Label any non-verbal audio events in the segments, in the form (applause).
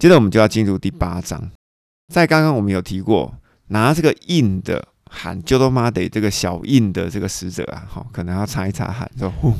接着我们就要进入第八章，在刚刚我们有提过，拿这个印的喊 j o d o m a d 这个小印的这个使者啊，好，可能要擦一擦汗，说呼，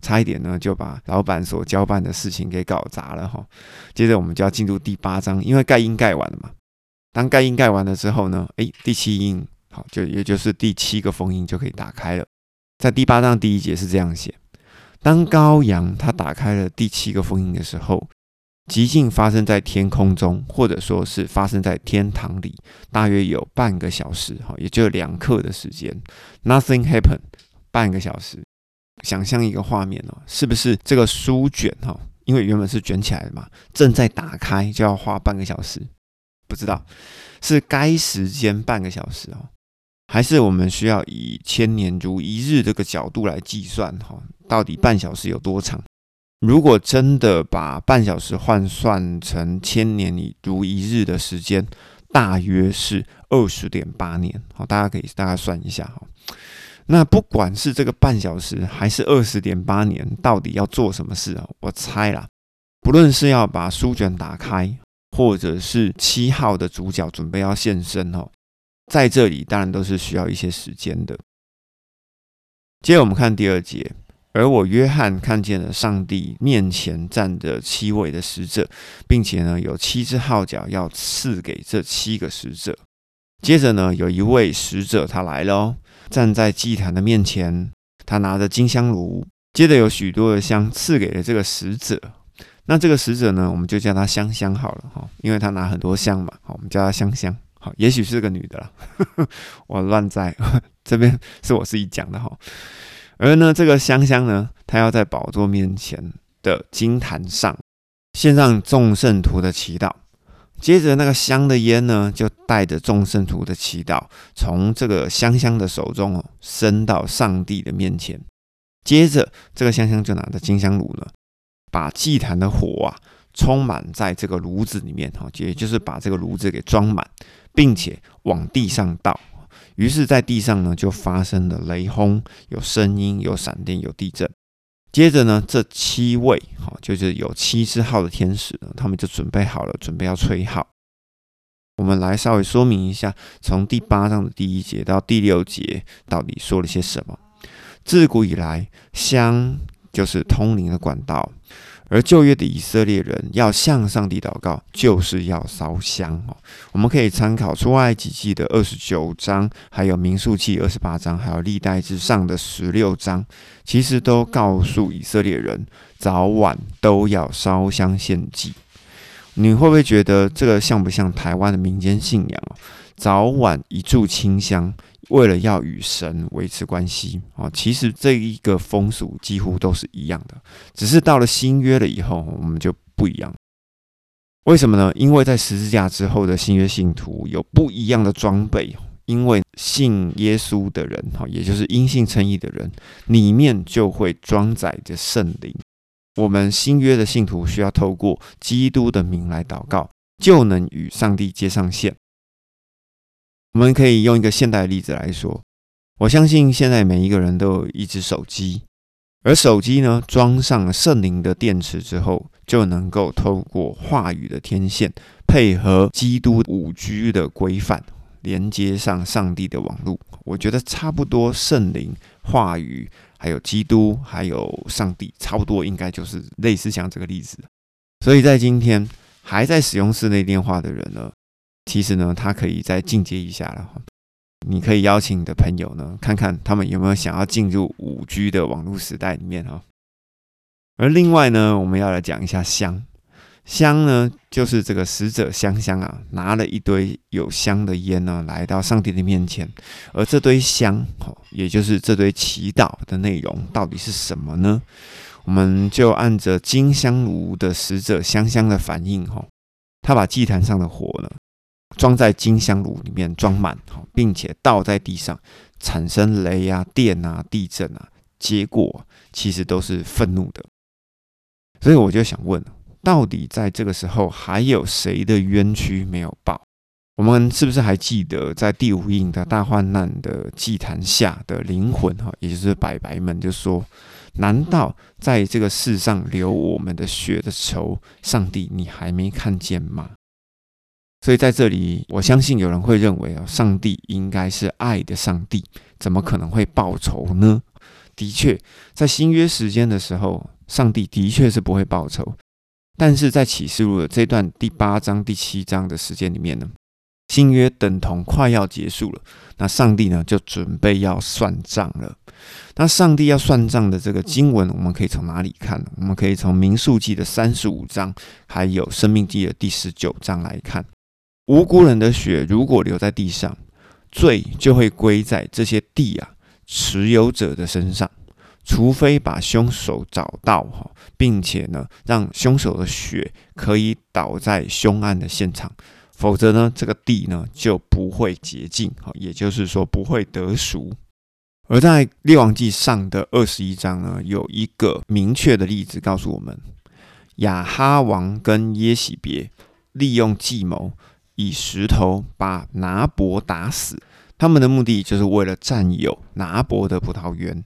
差一点呢就把老板所交办的事情给搞砸了哈。接着我们就要进入第八章，因为盖印盖完了嘛，当盖印盖完了之后呢，诶，第七印好，就也就是第七个封印就可以打开了。在第八章第一节是这样写：当羔羊他打开了第七个封印的时候。极尽发生在天空中，或者说是发生在天堂里，大约有半个小时，哈，也就两刻的时间。Nothing happened，半个小时。想象一个画面哦，是不是这个书卷哈？因为原本是卷起来的嘛，正在打开就要花半个小时。不知道是该时间半个小时哦，还是我们需要以千年如一日这个角度来计算哈？到底半小时有多长？如果真的把半小时换算成千年里如一日的时间，大约是二十点八年。好，大家可以大概算一下哈。那不管是这个半小时还是二十点八年，到底要做什么事啊？我猜啦，不论是要把书卷打开，或者是七号的主角准备要现身哦，在这里当然都是需要一些时间的。接着我们看第二节。而我约翰看见了上帝面前站着七位的使者，并且呢有七只号角要赐给这七个使者。接着呢有一位使者他来了哦，站在祭坛的面前，他拿着金香炉。接着有许多的香赐给了这个使者。那这个使者呢，我们就叫他香香好了哈，因为他拿很多香嘛。好，我们叫他香香。好，也许是个女的了，(laughs) 我乱在 (laughs) 这边是我自己讲的哈。而呢，这个香香呢，他要在宝座面前的金坛上献上众圣徒的祈祷。接着，那个香的烟呢，就带着众圣徒的祈祷，从这个香香的手中哦，伸到上帝的面前。接着，这个香香就拿着金香炉呢，把祭坛的火啊，充满在这个炉子里面哈，也就是把这个炉子给装满，并且往地上倒。于是，在地上呢，就发生了雷轰，有声音，有闪电，有地震。接着呢，这七位，好，就是有七只号的天使呢，他们就准备好了，准备要吹号。我们来稍微说明一下，从第八章的第一节到第六节，到底说了些什么？自古以来，香就是通灵的管道。而旧约的以色列人要向上帝祷告，就是要烧香哦。我们可以参考出埃及记的二十九章，还有民数记二十八章，还有历代之上的十六章，其实都告诉以色列人，早晚都要烧香献祭。你会不会觉得这个像不像台湾的民间信仰？早晚一炷清香。为了要与神维持关系啊，其实这一个风俗几乎都是一样的，只是到了新约了以后，我们就不一样。为什么呢？因为在十字架之后的新约信徒有不一样的装备，因为信耶稣的人哈，也就是因信称义的人，里面就会装载着圣灵。我们新约的信徒需要透过基督的名来祷告，就能与上帝接上线。我们可以用一个现代的例子来说，我相信现在每一个人都有一只手机，而手机呢装上圣灵的电池之后，就能够透过话语的天线，配合基督五 G 的规范，连接上上帝的网络。我觉得差不多，圣灵、话语，还有基督，还有上帝，差不多应该就是类似像这个例子。所以在今天还在使用室内电话的人呢？其实呢，他可以再进阶一下了。你可以邀请你的朋友呢，看看他们有没有想要进入五 G 的网络时代里面哈。而另外呢，我们要来讲一下香。香呢，就是这个使者香香啊，拿了一堆有香的烟呢，来到上帝的面前。而这堆香，哈，也就是这堆祈祷的内容，到底是什么呢？我们就按着金香炉的使者香香的反应，哈，他把祭坛上的火呢。装在金香炉里面装满，并且倒在地上，产生雷啊、电啊、地震啊，结果其实都是愤怒的。所以我就想问，到底在这个时候还有谁的冤屈没有报？我们是不是还记得在第五印的大患难的祭坛下的灵魂？哈，也就是白白们就说，难道在这个世上流我们的血的仇，上帝你还没看见吗？所以在这里，我相信有人会认为啊，上帝应该是爱的上帝，怎么可能会报仇呢？的确，在新约时间的时候，上帝的确是不会报仇。但是在启示录的这段第八章、第七章的时间里面呢，新约等同快要结束了，那上帝呢就准备要算账了。那上帝要算账的这个经文，我们可以从哪里看？我们可以从民数记的三十五章，还有生命记的第十九章来看。无辜人的血如果留在地上，罪就会归在这些地啊持有者的身上。除非把凶手找到哈，并且呢，让凶手的血可以倒在凶案的现场，否则呢，这个地呢就不会洁净哈，也就是说不会得赎。而在列王记上的二十一章呢，有一个明确的例子告诉我们：亚哈王跟耶喜别利用计谋，以石头把拿伯打死，他们的目的就是为了占有拿伯的葡萄园。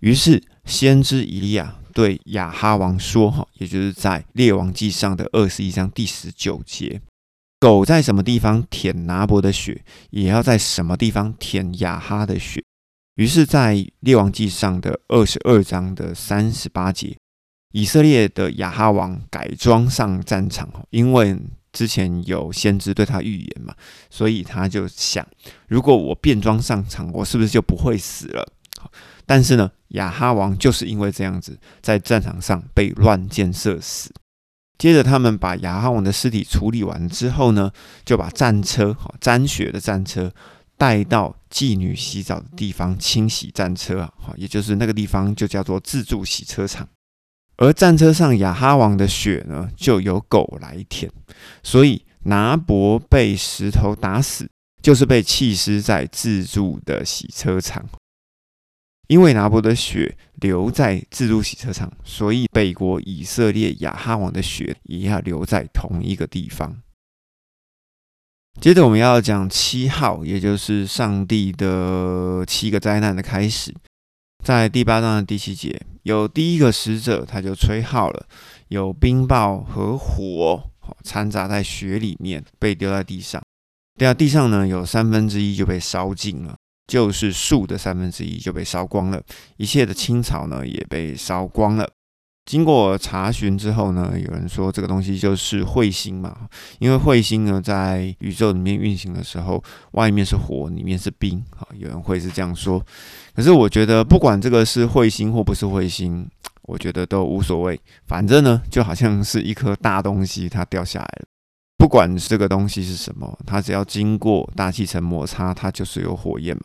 于是，先知以利亚对亚哈王说：“哈，也就是在列王记上的二十一章第十九节，狗在什么地方舔拿伯的血，也要在什么地方舔亚哈的血。”于是，在列王记上的二十二章的三十八节，以色列的亚哈王改装上战场，因为之前有先知对他预言嘛，所以他就想：如果我变装上场，我是不是就不会死了？但是呢，亚哈王就是因为这样子，在战场上被乱箭射死。接着，他们把亚哈王的尸体处理完之后呢，就把战车，哈，沾血的战车，带到妓女洗澡的地方清洗战车啊，哈，也就是那个地方就叫做自助洗车场。而战车上亚哈王的血呢，就由狗来舔，所以拿伯被石头打死，就是被弃尸在自助的洗车场。因为拿伯的血留在自助洗车场，所以北国以色列亚哈王的血也要留在同一个地方。接着我们要讲七号，也就是上帝的七个灾难的开始。在第八章的第七节，有第一个使者，他就吹号了，有冰雹和火掺杂在雪里面，被丢在地上。掉在地上呢，有三分之一就被烧尽了。就是树的三分之一就被烧光了，一切的青草呢也被烧光了。经过查询之后呢，有人说这个东西就是彗星嘛，因为彗星呢在宇宙里面运行的时候，外面是火，里面是冰，好，有人会是这样说。可是我觉得不管这个是彗星或不是彗星，(tsk) 我觉得都无所谓，反正呢就好像是一颗大东西它掉下来了。不管这个东西是什么，它只要经过大气层摩擦，它就是有火焰嘛。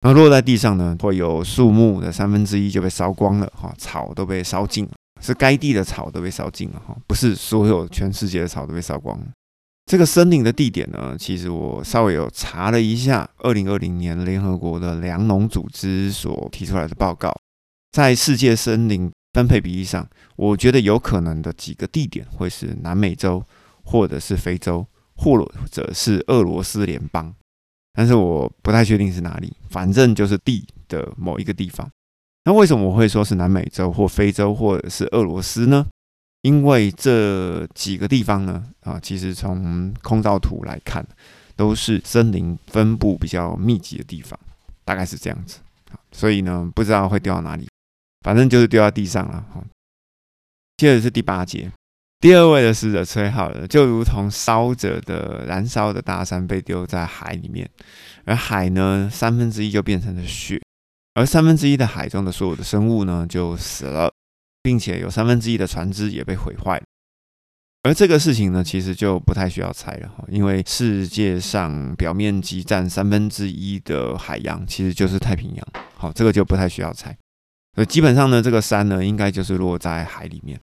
然后落在地上呢，会有树木的三分之一就被烧光了哈，草都被烧尽，是该地的草都被烧尽了哈，不是所有全世界的草都被烧光。这个森林的地点呢，其实我稍微有查了一下，二零二零年联合国的粮农组织所提出来的报告，在世界森林分配比例上，我觉得有可能的几个地点会是南美洲，或者是非洲，或者是俄罗斯联邦。但是我不太确定是哪里，反正就是地的某一个地方。那为什么我会说是南美洲或非洲或者是俄罗斯呢？因为这几个地方呢，啊，其实从空照图来看，都是森林分布比较密集的地方，大概是这样子。所以呢，不知道会掉到哪里，反正就是掉到地上了。接着是第八节。第二位的使者吹号了，就如同烧着的燃烧的大山被丢在海里面，而海呢，三分之一就变成了雪，而三分之一的海中的所有的生物呢就死了，并且有三分之一的船只也被毁坏。而这个事情呢，其实就不太需要猜了哈，因为世界上表面积占三分之一的海洋其实就是太平洋，好，这个就不太需要猜。呃，基本上呢，这个山呢，应该就是落在海里面。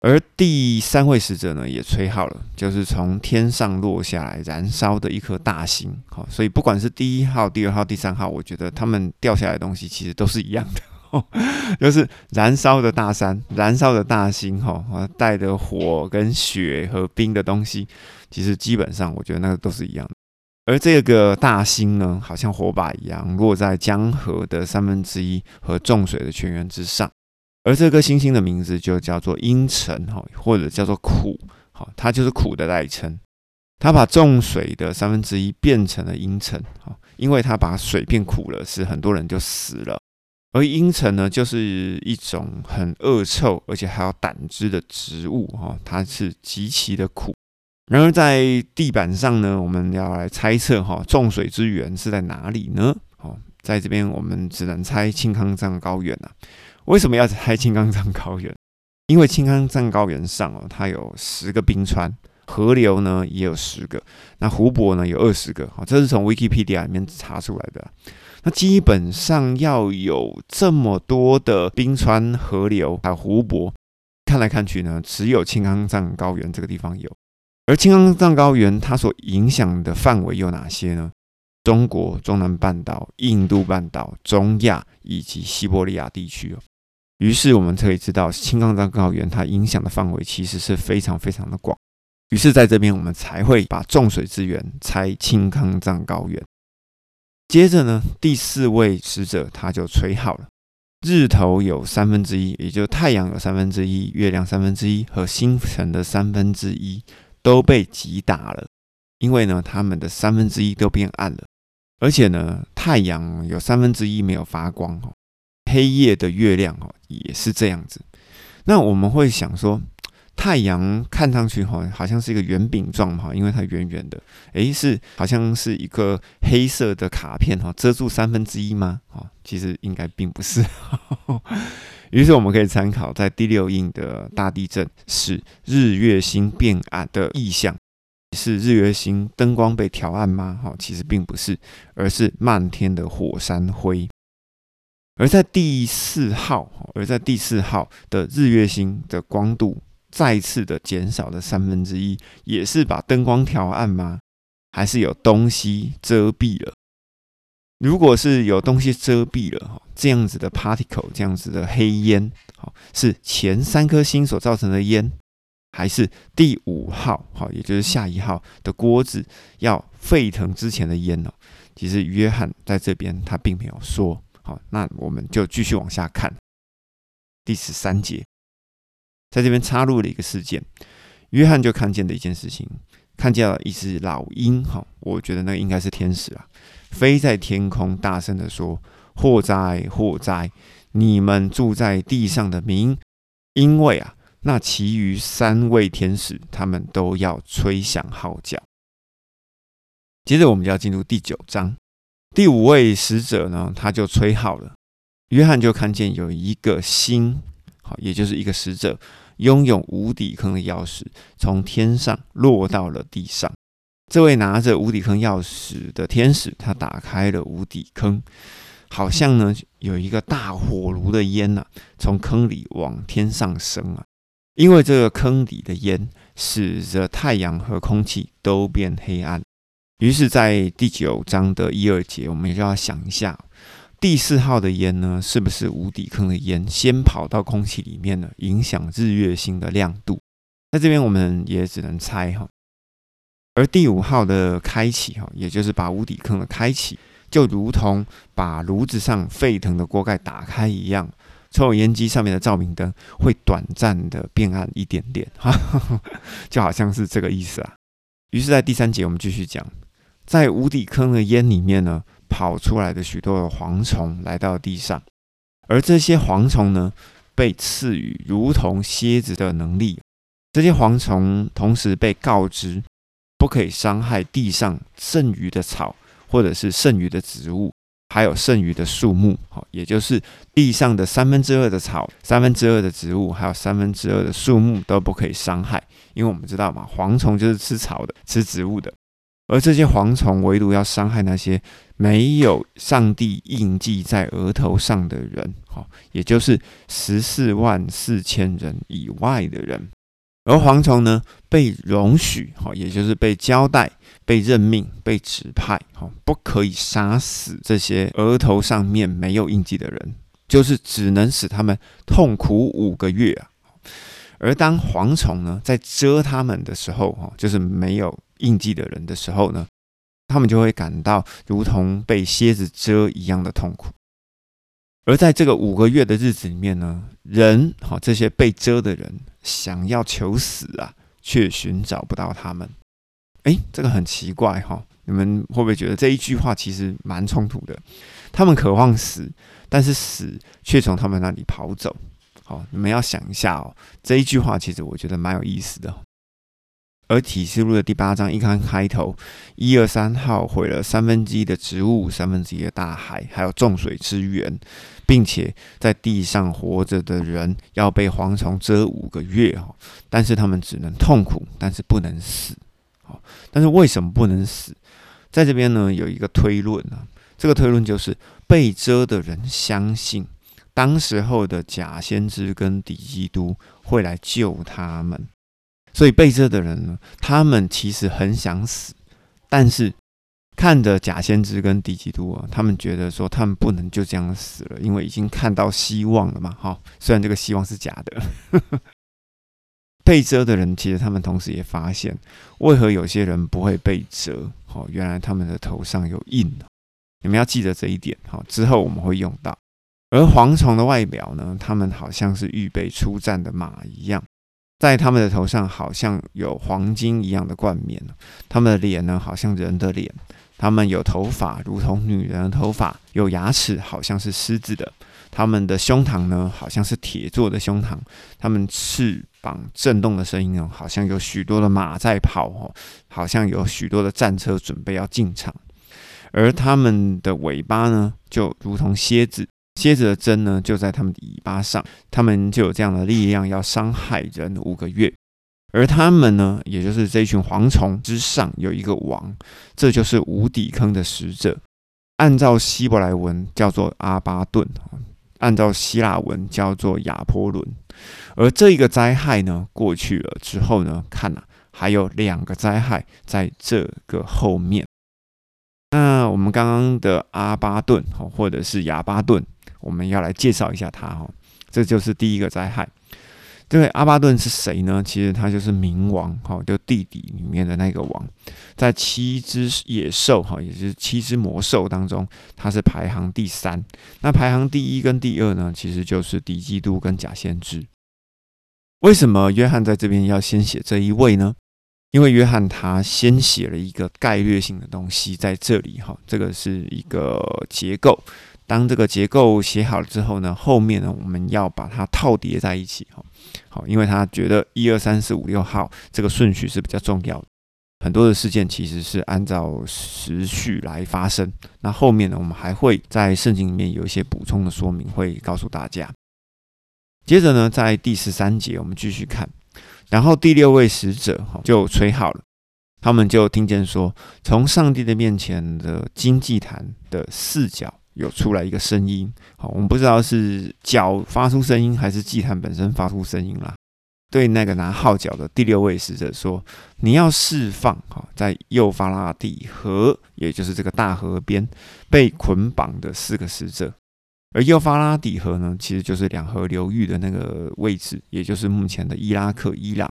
而第三位使者呢，也吹号了，就是从天上落下来燃烧的一颗大星。好，所以不管是第一号、第二号、第三号，我觉得他们掉下来的东西其实都是一样的，(laughs) 就是燃烧的大山、燃烧的大星，哈，带的火跟雪和冰的东西，其实基本上我觉得那个都是一样的。而这个大星呢，好像火把一样落在江河的三分之一和重水的泉源之上。而这颗星星的名字就叫做阴沉哈，或者叫做苦，好，它就是苦的代称。它把重水的三分之一变成了阴沉，哈，因为它把水变苦了，是很多人就死了。而阴沉呢，就是一种很恶臭，而且还有胆汁的植物，哈，它是极其的苦。然而在地板上呢，我们要来猜测哈，重水之源是在哪里呢？哦，在这边我们只能猜青康藏高原啊。为什么要猜青康藏高原？因为青康藏高原上哦，它有十个冰川，河流呢也有十个，那湖泊呢有二十个。哦，这是从 Wikipedia 里面查出来的。那基本上要有这么多的冰川、河流还有湖泊，看来看去呢，只有青康藏高原这个地方有。而青康藏高原它所影响的范围有哪些呢？中国、中南半岛、印度半岛、中亚以及西伯利亚地区哦。于是我们可以知道，青康藏高原它影响的范围其实是非常非常的广。于是在这边我们才会把重水资源拆青康藏高原。接着呢，第四位使者他就吹号了。日头有三分之一，也就太阳有三分之一，月亮三分之一和星辰的三分之一都被击打了，因为呢，他们的三分之一都变暗了，而且呢，太阳有三分之一没有发光哦。黑夜的月亮哦，也是这样子。那我们会想说，太阳看上去哈，好像是一个圆饼状哈，因为它圆圆的。诶，是好像是一个黑色的卡片哈，遮住三分之一吗？哦，其实应该并不是。(laughs) 于是我们可以参考在第六印的大地震是日月星变暗的意象，是日月星灯光被调暗吗？哈，其实并不是，而是漫天的火山灰。而在第四号，而在第四号的日月星的光度再次的减少了三分之一，也是把灯光调暗吗？还是有东西遮蔽了？如果是有东西遮蔽了，哈，这样子的 particle，这样子的黑烟，好，是前三颗星所造成的烟，还是第五号，好，也就是下一号的锅子要沸腾之前的烟呢？其实约翰在这边他并没有说。好，那我们就继续往下看。第十三节，在这边插入了一个事件，约翰就看见的一件事情，看见了一只老鹰。哈，我觉得那应该是天使啊，飞在天空，大声的说：“祸灾，祸灾！你们住在地上的民，因为啊，那其余三位天使，他们都要吹响号角。”接着，我们就要进入第九章。第五位使者呢，他就吹号了。约翰就看见有一个星，好，也就是一个使者，拥有无底坑的钥匙，从天上落到了地上。这位拿着无底坑钥匙的天使，他打开了无底坑，好像呢有一个大火炉的烟呐，从坑里往天上升啊。因为这个坑里的烟，使得太阳和空气都变黑暗。于是，在第九章的一二节，我们就要想一下，第四号的烟呢，是不是无底坑的烟先跑到空气里面呢，影响日月星的亮度？在这边，我们也只能猜哈。而第五号的开启哈，也就是把无底坑的开启，就如同把炉子上沸腾的锅盖打开一样，抽油烟机上面的照明灯会短暂的变暗一点点，哈，(laughs) 就好像是这个意思啊。于是，在第三节，我们继续讲。在无底坑的烟里面呢，跑出来的许多的蝗虫来到地上，而这些蝗虫呢，被赐予如同蝎子的能力。这些蝗虫同时被告知，不可以伤害地上剩余的草，或者是剩余的植物，还有剩余的树木。好，也就是地上的三分之二的草、三分之二的植物，还有三分之二的树木都不可以伤害，因为我们知道嘛，蝗虫就是吃草的、吃植物的。而这些蝗虫唯独要伤害那些没有上帝印记在额头上的人，哈，也就是十四万四千人以外的人。而蝗虫呢，被容许，哈，也就是被交代、被任命、被指派，哈，不可以杀死这些额头上面没有印记的人，就是只能使他们痛苦五个月啊。而当蝗虫呢，在蛰他们的时候，哈，就是没有。印记的人的时候呢，他们就会感到如同被蝎子蛰一样的痛苦。而在这个五个月的日子里面呢，人哈这些被蛰的人想要求死啊，却寻找不到他们。哎，这个很奇怪哈，你们会不会觉得这一句话其实蛮冲突的？他们渴望死，但是死却从他们那里跑走。好，你们要想一下哦，这一句话其实我觉得蛮有意思的。而启示录的第八章一看开头，一二三号毁了三分之一的植物，三分之一的大海，还有众水之源，并且在地上活着的人要被蝗虫蛰五个月哈，但是他们只能痛苦，但是不能死。好，但是为什么不能死？在这边呢有一个推论啊，这个推论就是被蛰的人相信，当时候的假先知跟敌基督会来救他们。所以被蛰的人呢，他们其实很想死，但是看着假先知跟敌基督啊，他们觉得说他们不能就这样死了，因为已经看到希望了嘛。哈，虽然这个希望是假的。(laughs) 被蛰的人其实他们同时也发现，为何有些人不会被蛰？哦，原来他们的头上有印。你们要记得这一点。好，之后我们会用到。而蝗虫的外表呢，他们好像是预备出战的马一样。在他们的头上好像有黄金一样的冠冕，他们的脸呢好像人的脸，他们有头发如同女人的头发，有牙齿好像是狮子的，他们的胸膛呢好像是铁做的胸膛，他们翅膀震动的声音呢好像有许多的马在跑哦，好像有许多的战车准备要进场，而他们的尾巴呢就如同蝎子。蝎子的针呢，就在他们的尾巴上，他们就有这样的力量，要伤害人五个月。而他们呢，也就是这群蝗虫之上有一个王，这就是无底坑的使者。按照希伯来文叫做阿巴顿，按照希腊文叫做亚波伦。而这一个灾害呢，过去了之后呢，看呐，还有两个灾害在这个后面。那我们刚刚的阿巴顿，或者是亚巴顿。我们要来介绍一下他哈，这就是第一个灾害。这位阿巴顿是谁呢？其实他就是冥王哈，就地底里面的那个王，在七只野兽哈，也就是七只魔兽当中，他是排行第三。那排行第一跟第二呢，其实就是敌基督跟假先知。为什么约翰在这边要先写这一位呢？因为约翰他先写了一个概略性的东西在这里哈，这个是一个结构。当这个结构写好了之后呢，后面呢我们要把它套叠在一起哈。好，因为他觉得一二三四五六号这个顺序是比较重要的。很多的事件其实是按照时序来发生。那后面呢，我们还会在圣经里面有一些补充的说明，会告诉大家。接着呢，在第十三节我们继续看，然后第六位使者就吹好了，他们就听见说，从上帝的面前的金祭坛的四角。有出来一个声音，好，我们不知道是脚发出声音，还是祭坛本身发出声音啦。对那个拿号角的第六位使者说：“你要释放，哈，在幼发拉底河，也就是这个大河边被捆绑的四个使者。而幼发拉底河呢，其实就是两河流域的那个位置，也就是目前的伊拉克、伊朗。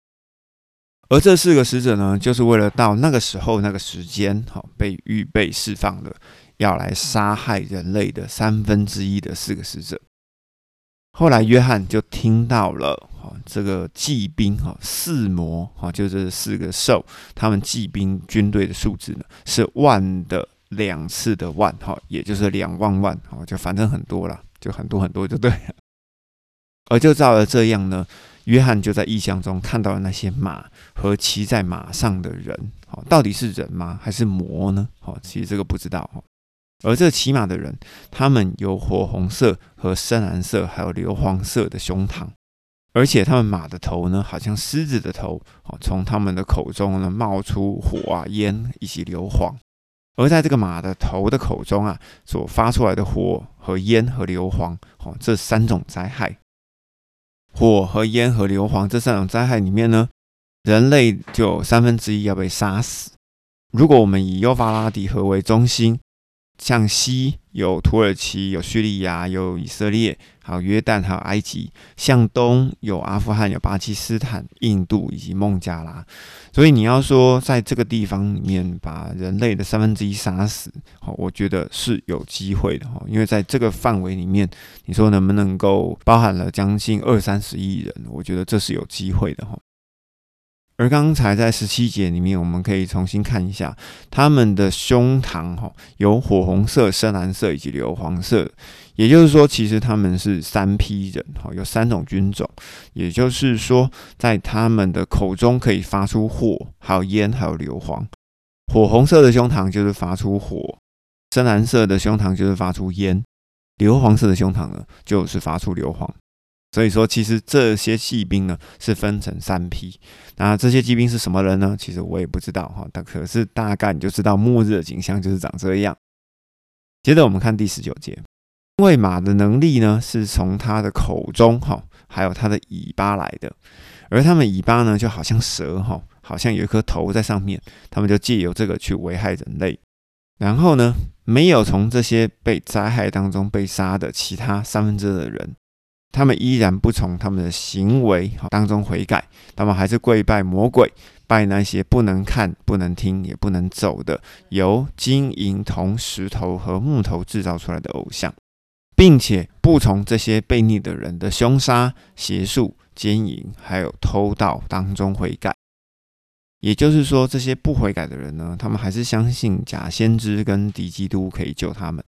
而这四个使者呢，就是为了到那个时候、那个时间，好，被预备释放的。”要来杀害人类的三分之一的四个使者。后来约翰就听到了，哈，这个骑兵，哈，四魔，哈，就这四个兽，他们骑兵军队的数字呢是万的两次的万，哈，也就是两万万，哈，就反正很多了，就很多很多就对了。而就照了这样呢，约翰就在异象中看到了那些马和骑在马上的人，好，到底是人吗？还是魔呢？好，其实这个不知道，哈。而这骑马的人，他们有火红色和深蓝色，还有硫黄色的胸膛，而且他们马的头呢，好像狮子的头，哦，从他们的口中呢冒出火啊、烟以及硫磺。而在这个马的头的口中啊，所发出来的火和烟和硫磺，哦，这三种灾害，火和烟和硫磺这三种灾害里面呢，人类就有三分之一要被杀死。如果我们以幼发拉底河为中心。向西有土耳其、有叙利亚、有以色列，还有约旦、还有埃及；向东有阿富汗、有巴基斯坦、印度以及孟加拉。所以你要说在这个地方里面把人类的三分之一杀死，好，我觉得是有机会的哈。因为在这个范围里面，你说能不能够包含了将近二三十亿人？我觉得这是有机会的哈。而刚才在十七节里面，我们可以重新看一下他们的胸膛，哈，有火红色、深蓝色以及硫黄色。也就是说，其实他们是三批人，哈，有三种军种。也就是说，在他们的口中可以发出火，还有烟，还有硫磺。火红色的胸膛就是发出火，深蓝色的胸膛就是发出烟，硫磺色的胸膛呢就是发出硫磺。所以说，其实这些骑兵呢是分成三批。那这些骑兵是什么人呢？其实我也不知道哈。但可是大概你就知道末日的景象就是长这样。接着我们看第十九节，因为马的能力呢是从它的口中哈，还有它的尾巴来的。而它们尾巴呢就好像蛇哈，好像有一颗头在上面。它们就借由这个去危害人类。然后呢，没有从这些被灾害当中被杀的其他三分之二的人。他们依然不从他们的行为当中悔改，他们还是跪拜魔鬼，拜那些不能看、不能听、也不能走的由金银铜石头和木头制造出来的偶像，并且不从这些悖逆的人的凶杀、邪术、奸淫还有偷盗当中悔改。也就是说，这些不悔改的人呢，他们还是相信假先知跟敌基督可以救他们。